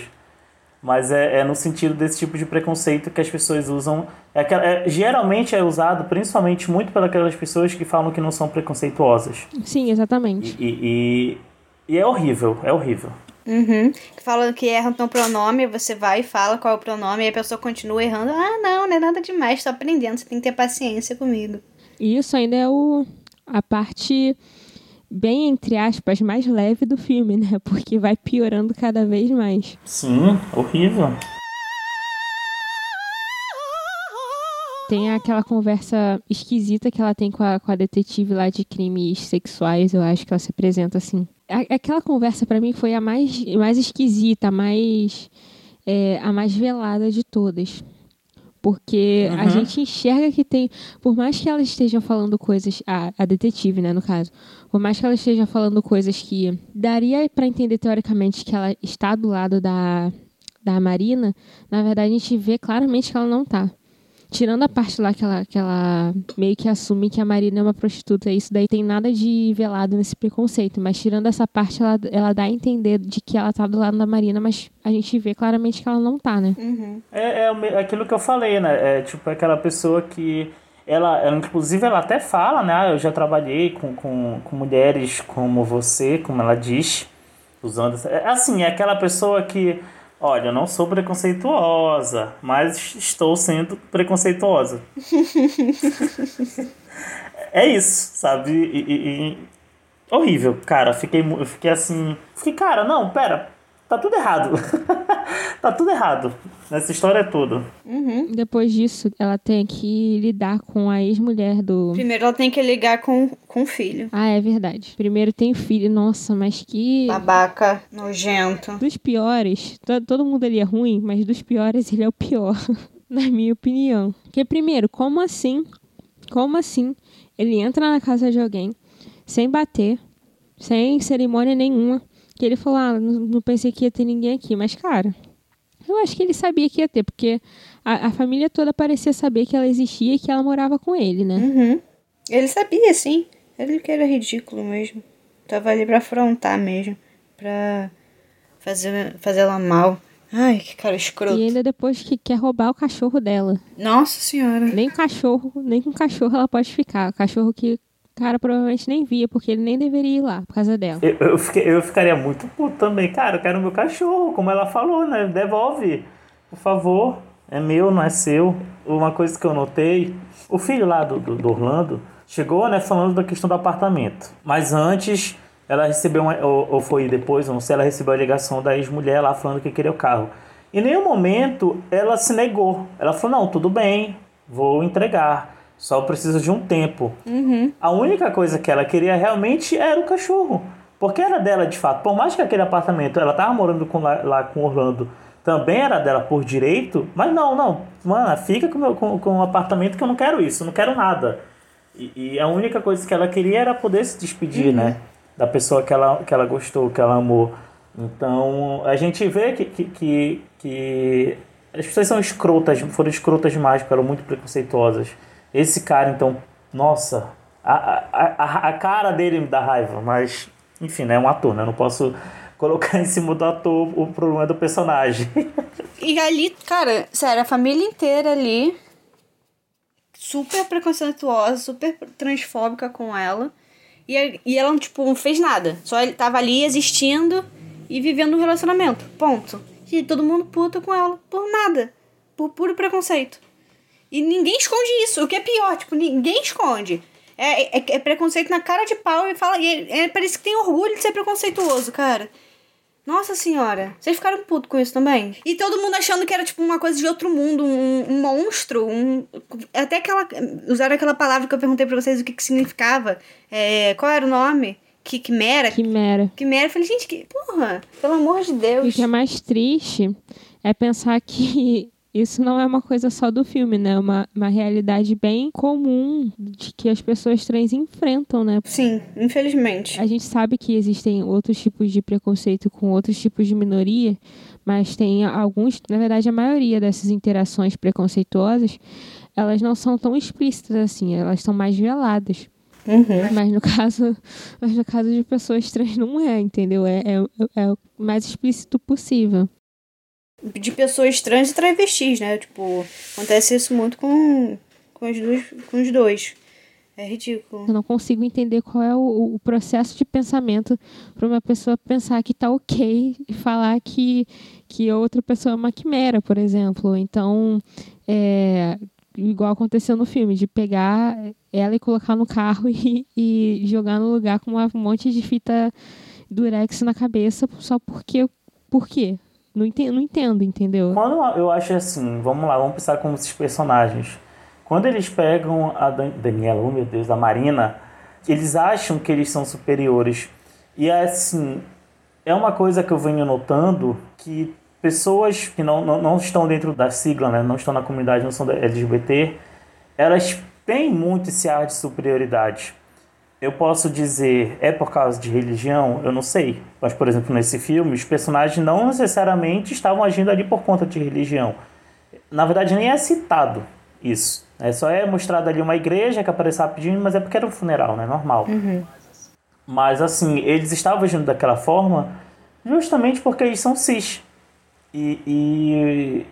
Mas é, é, no sentido desse tipo de preconceito que as pessoas usam. É, é, geralmente é usado principalmente muito pelas pessoas que falam que não são preconceituosas. Sim, exatamente. E, e, e, e é horrível, é horrível. Uhum. Fala que erra o pronome, você vai e fala qual é o pronome, e a pessoa continua errando. Ah, não, não é nada demais, tô aprendendo, você tem que ter paciência comigo. E isso ainda é o, a parte bem, entre aspas, mais leve do filme, né? Porque vai piorando cada vez mais. Sim, horrível. Tem aquela conversa esquisita que ela tem com a, com a detetive lá de crimes sexuais, eu acho que ela se apresenta assim. A, aquela conversa para mim foi a mais, mais esquisita, a mais, é, a mais velada de todas. Porque uhum. a gente enxerga que tem. Por mais que ela esteja falando coisas. A, a detetive, né, no caso. Por mais que ela esteja falando coisas que daria para entender teoricamente que ela está do lado da, da Marina, na verdade a gente vê claramente que ela não tá. Tirando a parte lá que ela, que ela meio que assume que a Marina é uma prostituta, isso daí tem nada de velado nesse preconceito. Mas tirando essa parte, ela, ela dá a entender de que ela tá do lado da Marina, mas a gente vê claramente que ela não tá, né? Uhum. É, é aquilo que eu falei, né? É tipo aquela pessoa que. Ela, ela, inclusive, ela até fala, né? Ah, eu já trabalhei com, com, com mulheres como você, como ela diz, usando. É, assim, é aquela pessoa que Olha, eu não sou preconceituosa, mas estou sendo preconceituosa. é isso, sabe? E, e, e... Horrível, cara. Fiquei, eu fiquei assim. Fiquei, cara, não, pera. Tá tudo errado. [LAUGHS] tá tudo errado nessa história toda. Uhum. Depois disso, ela tem que lidar com a ex-mulher do. Primeiro ela tem que ligar com, com o filho. Ah, é verdade. Primeiro tem o filho. Nossa, mas que. Babaca, nojento. Dos piores, todo mundo ali é ruim, mas dos piores ele é o pior, [LAUGHS] na minha opinião. Porque, primeiro, como assim? Como assim? Ele entra na casa de alguém sem bater, sem cerimônia nenhuma que ele falou, ah, não, não, pensei que ia ter ninguém aqui. Mas, cara, eu acho que ele sabia que ia ter, porque a, a família toda parecia saber que ela existia e que ela morava com ele, né? Uhum. Ele sabia, sim. Ele que era ridículo mesmo. Tava ali pra afrontar mesmo. Pra fazer, fazer ela mal. Ai, que cara escroto. E ainda depois que quer roubar o cachorro dela. Nossa senhora. Nem cachorro, nem com cachorro ela pode ficar. O cachorro que cara provavelmente nem via, porque ele nem deveria ir lá por causa dela. Eu, eu, fiquei, eu ficaria muito puto também. Cara, eu quero meu cachorro, como ela falou, né? Devolve, por favor. É meu, não é seu. Uma coisa que eu notei, o filho lá do, do, do Orlando chegou, né, falando da questão do apartamento. Mas antes, ela recebeu, uma, ou, ou foi depois, não sei, ela recebeu a ligação da ex-mulher lá falando que queria o carro. Em nenhum momento ela se negou. Ela falou: não, tudo bem, vou entregar. Só precisa de um tempo. Uhum. A única coisa que ela queria realmente era o cachorro. Porque era dela de fato. Por mais que aquele apartamento, ela tava morando com, lá, lá com Orlando, também era dela por direito. Mas não, não. Mano, fica com, meu, com, com um apartamento que eu não quero isso, não quero nada. E, e, a única coisa que ela queria era poder se despedir, uhum. né? Da pessoa que ela, que ela gostou, que ela amou. Então, a gente vê que, que, que, que as pessoas são escrotas, foram escrotas demais, eram muito preconceituosas. Esse cara, então, nossa, a, a, a, cara dele me dá raiva, mas, enfim, né, é um ator, né? Eu não posso [LAUGHS] colocar em cima do ator o problema do personagem. [LAUGHS] E ali, cara, sério, a família inteira ali, super preconceituosa, super transfóbica com ela. E, e ela, tipo, não fez nada. Só ele tava ali existindo e vivendo um relacionamento. Ponto. E todo mundo puta com ela por nada. Por puro preconceito. E ninguém esconde isso, o que é pior, tipo, ninguém esconde. É, é, é preconceito na cara de pau e fala. E é, parece que tem orgulho de ser preconceituoso, cara. Nossa senhora, vocês ficaram putos com isso também? E todo mundo achando que era tipo uma coisa de outro mundo, um, um monstro, um. Até aquela. Usaram aquela palavra que eu perguntei pra vocês o que, que significava. É, qual era o nome? Que, quimera? Quimera. Quimera. Eu falei, gente, que. Porra, pelo amor de Deus. O que é mais triste é pensar que isso não é uma coisa só do filme, né? É uma, uma realidade bem comum de que as pessoas trans enfrentam, né? Sim, infelizmente. A gente sabe que existem outros tipos de preconceito com outros tipos de minoria, mas tem alguns, na verdade, a maioria dessas interações preconceituosas, elas não são tão explícitas assim, elas são mais veladas. Uhum. Mas no [LAUGHS] caso, mas no caso de pessoas trans não é, entendeu? É, é, é o mais explícito possível de pessoas trans e travestis, né? Tipo, acontece isso muito com, com, as duas, com os dois. É ridículo. Eu não consigo entender qual é o, o processo de pensamento para uma pessoa pensar que tá ok e falar que, que outra pessoa é uma quimera, por exemplo. Então, é, igual aconteceu no filme, de pegar ela e colocar no carro [LAUGHS] e, e jogar no lugar com um monte de fita durex na cabeça só porque. Por quê? Não entendo, não entendo, entendeu? Quando eu acho assim, vamos lá, vamos pensar como esses personagens. Quando eles pegam a Dan Daniela, oh meu Deus, a Marina, eles acham que eles são superiores. E é assim, é uma coisa que eu venho notando que pessoas que não, não, não estão dentro da sigla, né, não estão na comunidade, não são LGBT, elas têm muito esse ar de superioridade. Eu posso dizer, é por causa de religião? Eu não sei. Mas, por exemplo, nesse filme, os personagens não necessariamente estavam agindo ali por conta de religião. Na verdade, nem é citado isso. É só é mostrado ali uma igreja que aparece rapidinho, mas é porque era um funeral, né? Normal. Uhum. Mas, assim, eles estavam agindo daquela forma justamente porque eles são cis. E, e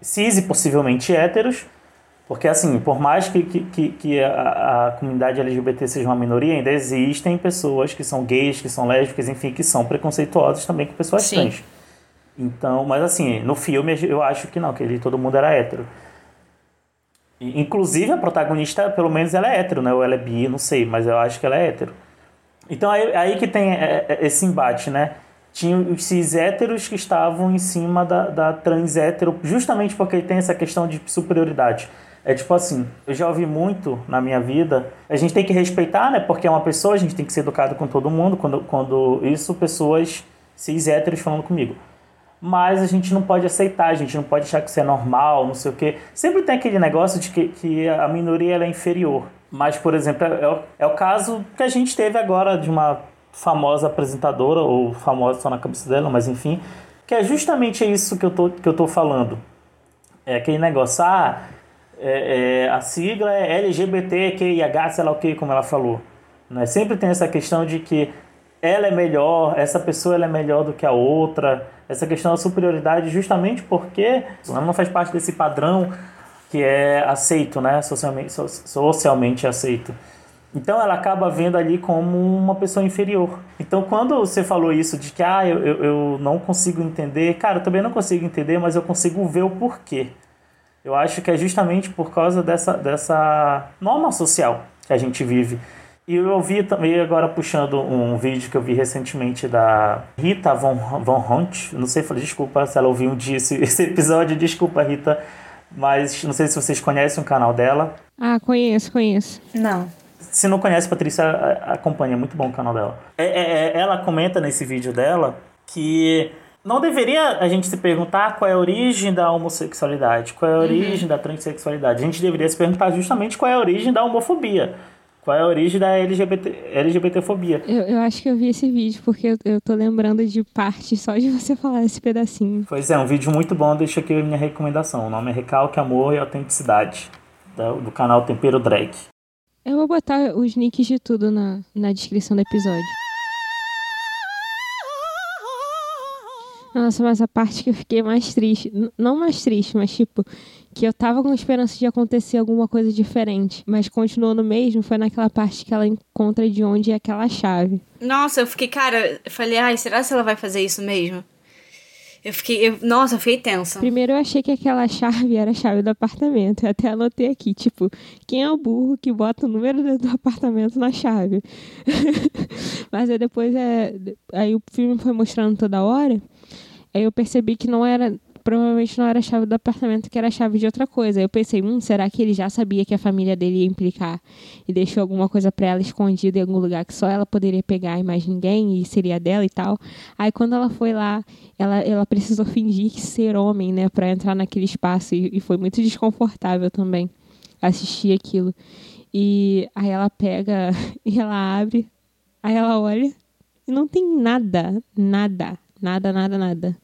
cis e possivelmente héteros, porque, assim, por mais que, que, que a, a, comunidade LGBT seja uma minoria, ainda existem pessoas que são gays, que são lésbicas, enfim, que são preconceituosas também com pessoas Sim. trans. Então, mas assim, no filme eu acho que não, que ele, todo mundo era hétero. Inclusive a protagonista, pelo menos ela é hétero, né? Ou ela é bi, não sei, mas eu acho que ela é hétero. Então aí, aí que tem é, é, esse embate, né? Tinha os cis héteros que estavam em cima da, da trans hétero, justamente porque tem essa questão de superioridade. É tipo assim, eu já ouvi muito na minha vida, a gente tem que respeitar, né? Porque é uma pessoa, a gente tem que ser educado com todo mundo, quando, quando isso, pessoas cis héteros falando comigo. Mas a gente não pode aceitar, a gente não pode achar que isso é normal, não sei o quê. Sempre tem aquele negócio de que, que a minoria é inferior. Mas, por exemplo, é, é, é o caso que a gente teve agora de uma famosa apresentadora, ou famosa só na cabeça dela, mas enfim, que é justamente isso que eu tô, que eu tô falando. É aquele negócio, ah, é, é, a sigla é LGBTQIH, sei lá o que, como ela falou. Né? Sempre tem essa questão de que ela é melhor, essa pessoa ela é melhor do que a outra, essa questão da superioridade, justamente porque ela não faz parte desse padrão que é aceito, né? socialmente, socialmente aceito. Então ela acaba vendo ali como uma pessoa inferior. Então quando você falou isso de que ah, eu, eu, não consigo entender, cara, eu também não consigo entender, mas eu consigo ver o porquê. Eu acho que é justamente por causa dessa, dessa norma social que a gente vive. E eu ouvi também agora puxando um vídeo que eu vi recentemente da Rita Von, Von Hunt. Não sei, desculpa se ela ouviu um dia esse, [LAUGHS] esse episódio, desculpa, Rita. Mas não sei se vocês conhecem o canal dela. Ah, conheço, conheço. Não. Se não conhece, Patrícia, acompanha, é muito bom o canal dela. É, é, é, ela comenta nesse vídeo dela que não deveria a gente se perguntar qual é a origem da homossexualidade, qual é a origem uhum. da transexualidade. A gente deveria se perguntar justamente qual é a origem da homofobia. Qual é a origem da LGBT, LGBTfobia? Eu, eu acho que eu vi esse vídeo porque eu, eu tô lembrando de parte só de você [LAUGHS] falar esse pedacinho. Pois é, um vídeo muito bom, deixa aqui a minha recomendação. O nome é Recalque, Amor e Autenticidade, do, do canal Tempero Drag. Eu vou botar os links de tudo na, na descrição do episódio. Nossa, mas a parte que eu fiquei mais triste, não mais triste, mas tipo, que eu tava com esperança de acontecer alguma coisa diferente, mas continuou no mesmo, foi naquela parte que ela encontra de onde é aquela chave. Nossa, eu fiquei, cara, eu falei, ai, será que ela vai fazer isso mesmo? Eu fiquei, eu, nossa, eu fiquei tensa. Primeiro eu achei que aquela chave era a chave do apartamento. Eu até anotei aqui, tipo, quem é o burro que bota o número do apartamento na chave? [LAUGHS] Mas aí depois é. Aí o filme foi mostrando toda hora. Aí eu percebi que não era. Provavelmente não era a chave do apartamento, que era a chave de outra coisa. Aí eu pensei, hum, será que ele já sabia que a família dele ia implicar e deixou alguma coisa para ela escondida em algum lugar que só ela poderia pegar e mais ninguém e seria dela e tal? Aí quando ela foi lá, ela, ela precisou fingir ser homem, né, para entrar naquele espaço e, e foi muito desconfortável também assistir aquilo. E aí ela pega [LAUGHS] e ela abre, aí ela olha e não tem nada, nada, nada, nada, nada.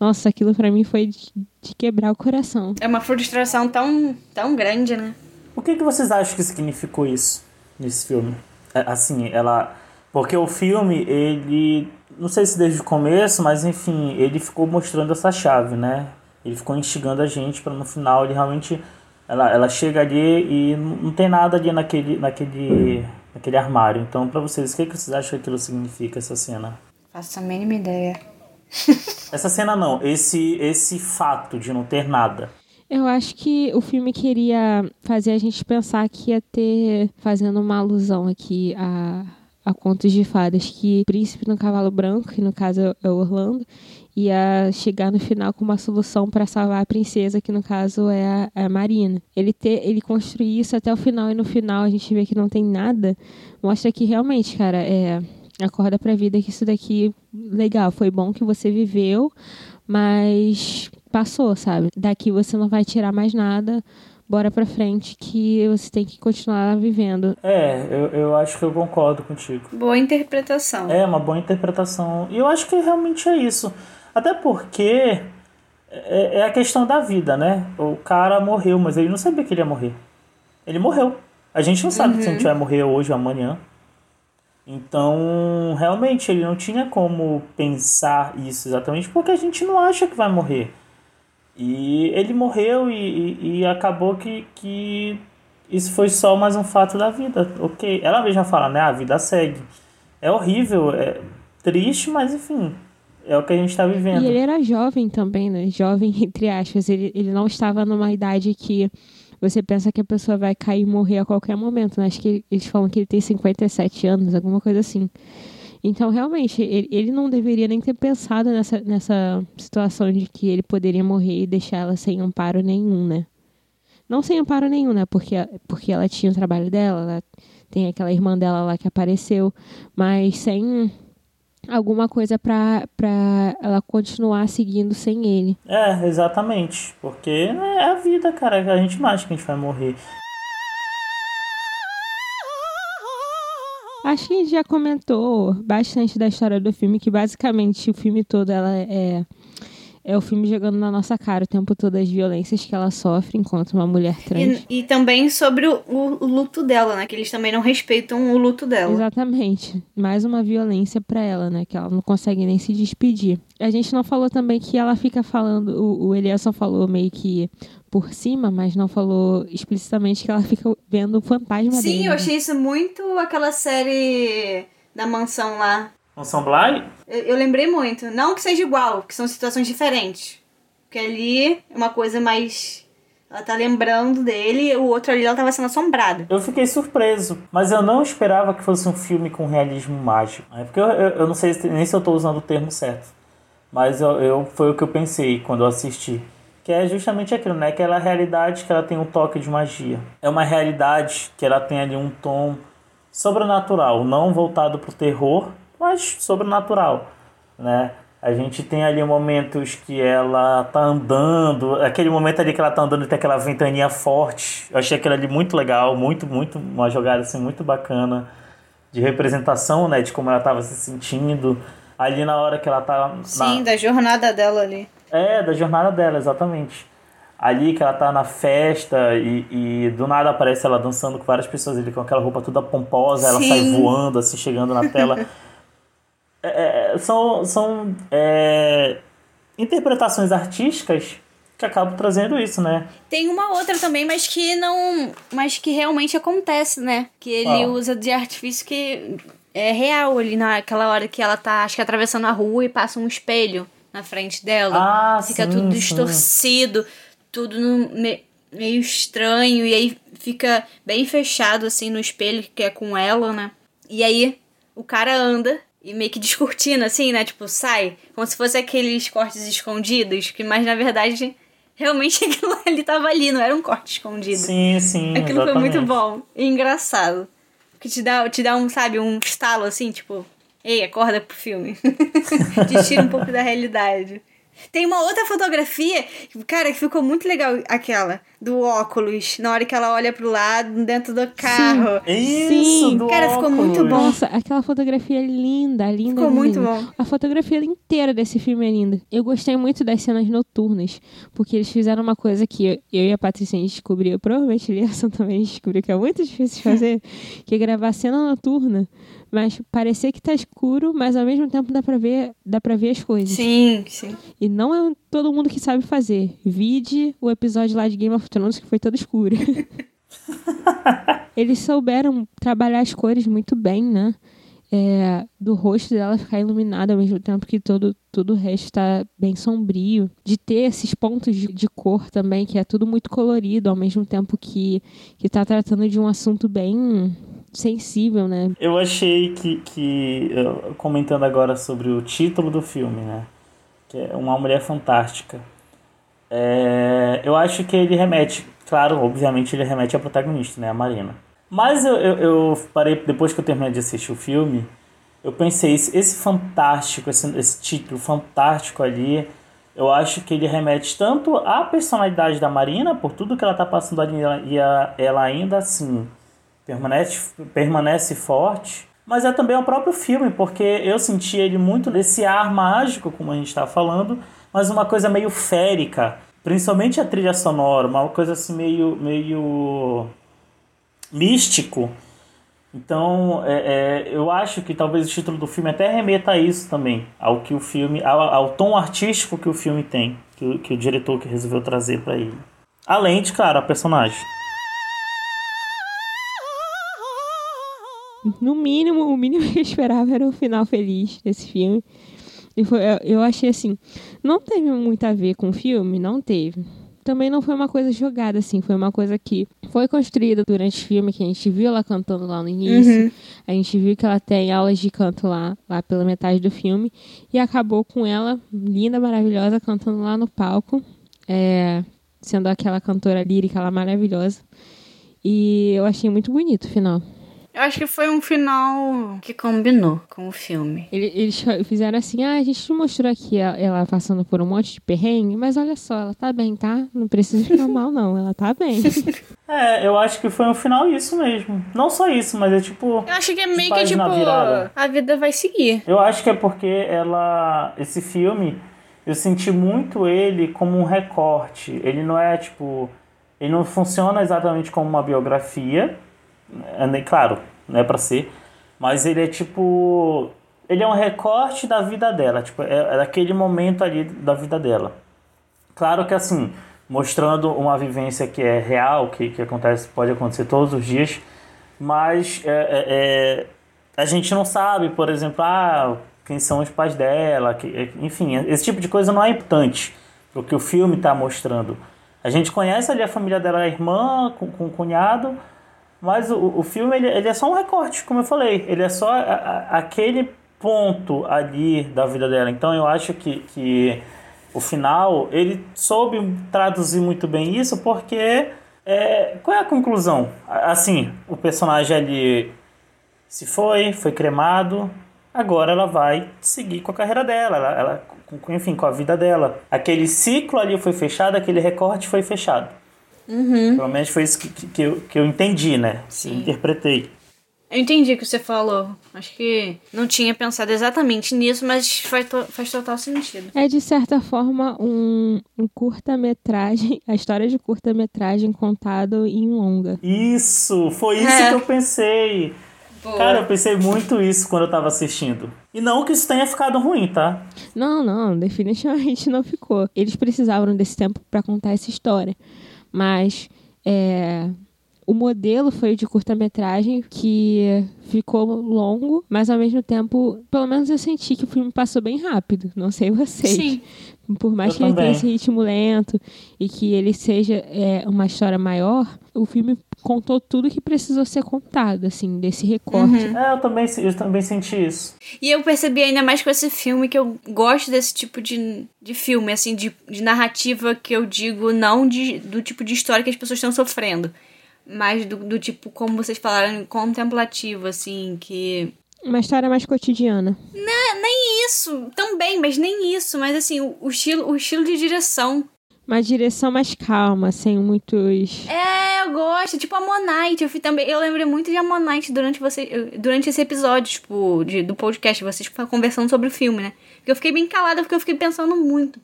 Nossa, aquilo para mim foi de, de, quebrar o coração. É uma frustração tão, tão grande, né? O que, que vocês acham que significou isso nesse filme? É, assim, ela. Porque o filme, ele. Não sei se desde o começo, mas enfim, ele ficou mostrando essa chave, né? Ele ficou instigando a gente para no final ele realmente Ela, ela chega ali e não tem nada ali naquele, naquele, naquele armário. Então, pra vocês, o que, que vocês acham que aquilo significa, essa cena? Faço a mínima ideia. [LAUGHS] Essa cena não, esse, esse fato de não ter nada. Eu acho que o filme queria fazer a gente pensar que ia ter, fazendo uma alusão aqui a, a contos de fadas, que o príncipe no cavalo branco, que no caso é o Orlando, ia chegar no final com uma solução para salvar a princesa, que no caso é a, é a Marina. Ele ter, ele construir isso até o final e no final a gente vê que não tem nada, mostra que realmente, cara, é acorda pra vida que isso daqui legal, foi bom que você viveu, mas passou, sabe? Daqui você não vai tirar mais nada. Bora pra frente que você tem que continuar vivendo. É, eu, eu acho que eu concordo contigo. Boa interpretação. É, uma boa interpretação. E eu acho que realmente é isso. Até porque é, é a questão da vida, né? O cara morreu, mas ele não sabia que ele ia morrer. Ele morreu. A gente não sabe se a gente vai morrer hoje ou amanhã. Então, realmente, ele não tinha como pensar isso exatamente porque a gente não acha que vai morrer. E ele morreu e, e, e acabou que, que isso foi só mais um fato da vida. Ok, ela mesma fala, né? A vida segue. É horrível, é triste, mas enfim, é o que a gente está vivendo. E ele era jovem também, né? Jovem, [LAUGHS] entre aspas. Ele, ele não estava numa idade que você pensa que a pessoa vai cair e morrer a qualquer momento, né? Acho que eles falam que ele tem 57 anos, alguma coisa assim. Então, realmente, ele, ele não deveria nem ter pensado nessa, nessa situação de que ele poderia morrer e deixar ela sem amparo nenhum, né? Não sem amparo nenhum, né? Porque, porque ela tinha o trabalho dela, ela tem aquela irmã dela lá que apareceu, mas sem alguma coisa pra, pra ela continuar seguindo sem ele. É, exatamente. Porque é a vida, cara. A gente acha que a gente vai morrer. Acho que a gente já comentou bastante da história do filme, que basicamente o filme todo ela é é o filme jogando na nossa cara o tempo todo as violências que ela sofre enquanto uma mulher trans. E, e também sobre o, o, luto dela, né? Que eles também não respeitam o luto dela. Exatamente. Mais uma violência para ela, né? Que ela não consegue nem se despedir. A gente não falou também que ela fica falando, o, o Elias só falou meio que por cima, mas não falou explicitamente que ela fica vendo o fantasma Sim, dele. Sim, eu né? achei isso muito aquela série da mansão lá. Mansão Bly? Eu, eu, lembrei muito. Não que seja igual, que são situações diferentes. Porque ali é uma coisa mais. Ela tá lembrando dele, o outro ali ela tava sendo assombrada. Eu fiquei surpreso, mas eu não esperava que fosse um filme com realismo mágico. É porque eu, eu, eu não sei nem se eu tô usando o termo certo. Mas eu, eu, foi o que eu pensei quando eu assisti. Que é justamente aquilo, né? Aquela realidade que ela tem um toque de magia. É uma realidade que ela tem ali um tom sobrenatural, não voltado pro terror, mas sobrenatural, né? A gente tem ali momentos que ela tá andando, aquele momento ali que ela tá andando e tem aquela ventania forte. Eu achei aquilo ali muito legal, muito, muito, uma jogada assim muito bacana de representação, né, de como ela tava se sentindo. Ali na hora que ela tá Sim, na... da jornada dela ali. É, da jornada dela, exatamente. Ali que ela tá na festa e, e do nada aparece ela dançando com várias pessoas ali com aquela roupa toda pomposa, ela Sim. sai voando assim, chegando na tela. [LAUGHS] É, são são é, interpretações artísticas que acabam trazendo isso, né? Tem uma outra também, mas que não. Mas que realmente acontece, né? Que ele usa de artifício que é real ali naquela hora que ela tá, acho que atravessando a rua e passa um espelho na frente dela. Ah, fica sim, tudo sim. distorcido, tudo no- me- meio estranho, e aí fica bem fechado assim no espelho que é com ela, né? E aí o cara anda e meio que descortina, assim, né? Tipo, sai, como se fosse aqueles cortes escondidos, que mas na verdade. Realmente [LAUGHS] aquilo ali tava ali, não era um corte escondido. Sim, sim. Aquilo foi muito exatamente. bom e engraçado. Que te dá, te dá um, sabe, um estalo assim, tipo, ei, acorda pro filme. [LAUGHS] te tira um pouco da realidade. Tem uma outra fotografia, cara, que ficou muito legal, aquela, do óculos, na hora que ela olha pro lado, dentro do carro. Isso, Sim. do Cara, ficou óculos. muito bom. Nossa, aquela fotografia é linda, linda. Ficou linda, muito bom. A fotografia inteira desse filme é linda. Eu gostei muito das cenas noturnas, porque eles fizeram uma coisa que eu, e a Patrícia a gente descobriu, provavelmente a Eliasson [LAUGHS] também descobriu que é muito difícil de [LAUGHS] fazer, que é gravar cena noturna, mas parecer que tá escuro, mas ao mesmo tempo dá pra ver, dá pra ver as coisas. Sim, sim. E não é todo mundo que sabe fazer. Vide o episódio lá de Game of Thrones que foi todo escuro. [LAUGHS] Eles souberam trabalhar as cores muito bem, né? É, do rosto dela ficar iluminado ao mesmo tempo que todo, todo o resto está bem sombrio. De ter esses pontos de, de, cor também, que é tudo muito colorido, ao mesmo tempo que está tratando de um assunto bem sensível, né? Eu achei que, que, comentando agora sobre o título do filme, né? Que é Uma Mulher Fantástica. É, eu acho que ele remete, claro, obviamente ele remete à protagonista, né? A Marina. Mas eu, eu, eu, parei, depois que eu terminei de assistir o filme, eu pensei, esse, esse fantástico, esse, esse título fantástico ali, eu acho que ele remete tanto à personalidade da Marina, por tudo que ela está passando ali, e a, ela ainda assim permanece, permanece forte, mas é também o próprio filme, porque eu senti ele muito nesse ar mágico, como a gente está falando, mas uma coisa meio férica, principalmente a trilha sonora, uma coisa assim meio, meio místico. Então, é, é, eu acho que talvez o título do filme até remeta a isso também, ao que o filme, ao, ao tom artístico que o filme tem, que, que o diretor que resolveu trazer para ele. Além de, claro, a personagem. No mínimo, o mínimo que eu esperava era o final feliz desse filme. E foi, eu achei assim, não teve muito a ver com o filme, não teve também não foi uma coisa jogada, assim, foi uma coisa que foi construída durante o filme, que a gente viu ela cantando lá no início, uhum. a gente viu que ela tem aulas de canto lá, lá pela metade do filme, e acabou com ela, linda, maravilhosa, cantando lá no palco, é, sendo aquela cantora lírica lá maravilhosa. E eu achei muito bonito o final. Eu acho que foi um final que combinou com o filme. Eles fizeram assim: ah, a gente mostrou aqui ela passando por um monte de perrengue, mas olha só, ela tá bem, tá? Não precisa ficar mal, não. Ela tá bem. [LAUGHS] É, eu acho que foi um final isso mesmo. Não só isso, mas é tipo. Eu acho que é meio que tipo. Virada. A vida vai seguir. Eu acho que é porque ela. Esse filme, eu senti muito ele como um recorte. Ele não é tipo. Ele não funciona exatamente como uma biografia é, claro, não é pra ser, mas ele é tipo. Ele é um recorte da vida dela, tipo, é, é momento ali da vida dela. Claro que assim, mostrando uma vivência que é real, que, que acontece, pode acontecer todos os dias, mas é, é, é a gente não sabe, por exemplo, ah, quem são os pais dela, que, enfim, esse tipo de coisa não é importante o que o filme está mostrando. A gente conhece ali a família dela, a irmã com, com o cunhado, mas o, o filme ele, ele é só um recorte, como eu falei. Ele é só a, a, aquele ponto ali da vida dela. Então eu acho que, que o final ele soube traduzir muito bem isso porque é, qual é a conclusão? Assim, o personagem ali se foi, foi cremado, agora ela vai seguir com a carreira dela, ela, ela com, enfim, com a vida dela. Aquele ciclo ali foi fechado, aquele recorte foi fechado. Uhum. Pelo menos foi isso que, que, eu, que eu entendi, né? Sim. Eu interpretei. Eu entendi o que você falou. Acho que não tinha pensado exatamente nisso, mas faz, to faz total sentido. É, de certa forma, um, um curta-metragem, a história de curta-metragem contado em longa. Isso! Foi isso é. que eu pensei. Boa. Cara, eu pensei muito isso quando eu tava assistindo. E não que isso tenha ficado ruim, tá? Não, não, definitivamente [LAUGHS] não ficou. Eles precisavam desse tempo para contar essa história mas é, o modelo foi de curta-metragem que ficou longo, mas ao mesmo tempo, pelo menos eu senti que o filme passou bem rápido. Não sei vocês. Sim. Por mais eu que também. ele tenha esse ritmo lento e que ele seja é, uma história maior, o filme contou tudo que precisou ser contado, assim, desse recorte. Uhum. É, eu também, eu também senti isso. E eu percebi ainda mais com esse filme que eu gosto desse tipo de, de filme, assim, de, de narrativa que eu digo, não de, do tipo de história que as pessoas estão sofrendo mais do, do tipo, como vocês falaram, contemplativo, assim, que. Uma história mais cotidiana. Não, nem isso. Também, mas nem isso. Mas assim, o, o estilo, o estilo de direção. Uma direção mais calma, sem muitos. É, eu gosto. Tipo a Monite. Eu fui também. Eu lembrei muito de a Monite durante, você, durante esse episódio, tipo, de, do podcast. Vocês conversando sobre o filme, né? Porque eu fiquei bem calada, porque eu fiquei pensando muito.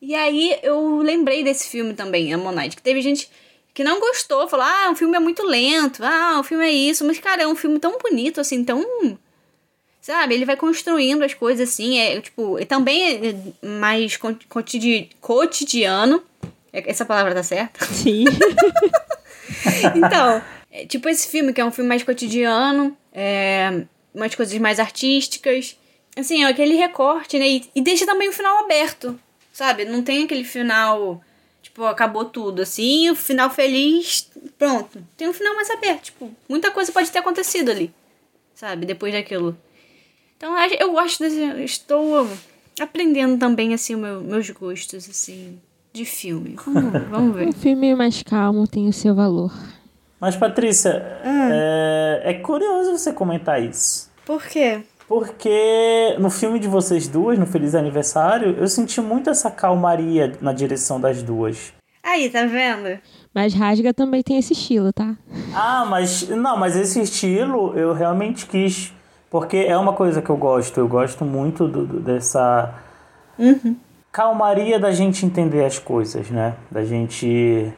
E aí eu lembrei desse filme também, a Monite. Que teve gente que não gostou, falou: ah, o filme é muito lento, ah, o filme é isso. Mas, cara, é um filme tão bonito, assim, tão. Sabe? Ele vai construindo as coisas assim. É, tipo, e também é mais cotidi cotidiano. É, essa palavra tá certa? [LAUGHS] Sim. [LAUGHS] então, é, tipo esse filme, que é um filme mais cotidiano, é, umas coisas mais artísticas. Assim, é aquele recorte, né? E, e deixa também o final aberto, sabe? Não tem aquele final Tipo, acabou tudo, assim, o final feliz, pronto. Tem um final mais aberto, tipo, muita coisa pode ter acontecido ali, sabe, depois daquilo. Então, eu gosto desse, estou aprendendo também, assim, meu, meus gostos, assim, de filme. Vamos, [LAUGHS] vamos ver. Um filme mais calmo tem o seu valor. Mas, Patrícia, hum. é, é curioso você comentar isso. Por quê? Porque no filme de vocês duas, no Feliz Aniversário, eu senti muito essa calmaria na direção das duas. Aí, tá vendo? Mas Rasga também tem esse estilo, tá? Ah, mas. Não, mas esse estilo eu realmente quis. Porque é uma coisa que eu gosto. Eu gosto muito do, do dessa. Uhum. Calmaria da gente entender as coisas, né? Da gente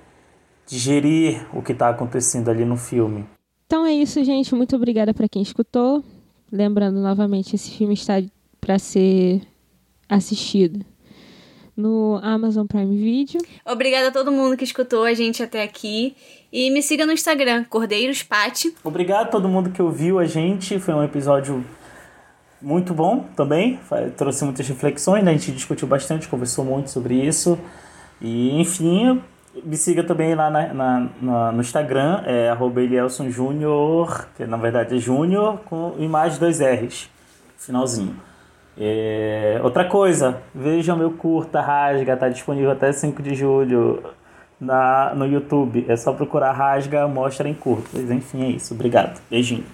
digerir o que tá acontecendo ali no filme. Então é isso, gente. Muito obrigada para quem escutou. Lembrando novamente, esse filme está para ser assistido no Amazon Prime Video. Obrigada a todo mundo que escutou a gente até aqui. E me siga no Instagram, Cordeiros Pati. Obrigado a todo mundo que ouviu a gente. Foi um episódio muito bom também. Trouxe muitas reflexões, né? A gente discutiu bastante, conversou muito sobre isso. E, enfim, me siga também lá na, na, na no Instagram, é Júnior, que na verdade é Júnior, com mais dois R's, finalzinho. É, outra coisa, veja meu curta Rasga, tá disponível até 5 de julho na, no YouTube. É só procurar Rasga, mostra em curtas. Enfim, é isso. Obrigado. Beijinho.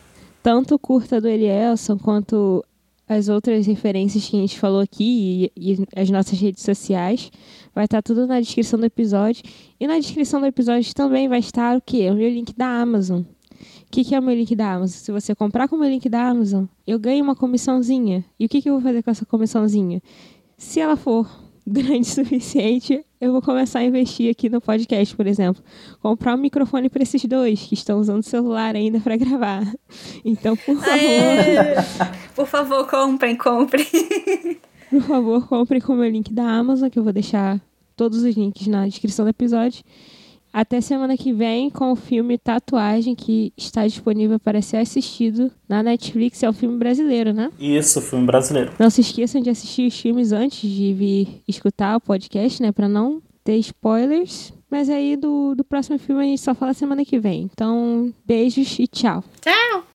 Tanto o curta do Elielson quanto as outras referências que a gente falou aqui e, e as nossas redes sociais Vai estar tudo na descrição do episódio. E na descrição do episódio também vai estar o quê? O meu link da Amazon. O que, que é o meu link da Amazon? Se você comprar com o meu link da Amazon, eu ganho uma comissãozinha. E o que, que eu vou fazer com essa comissãozinha? Se ela for [LAUGHS] grande o suficiente, eu vou começar a investir aqui no podcast, por exemplo. Comprar um microfone para esses dois que estão usando o celular ainda para gravar. Então, por favor. Aê! Por favor, comprem, comprem. Por favor, compre com o meu link da Amazon, que eu vou deixar todos os links na descrição do episódio. Até semana que vem com o filme Tatuagem, que está disponível para ser assistido na Netflix. É um filme brasileiro, né? Isso, filme brasileiro. Não se esqueçam de assistir os filmes antes de vir escutar o podcast, né? Para não ter spoilers. Mas aí do, do próximo filme a gente só fala semana que vem. Então, beijos e tchau. Tchau!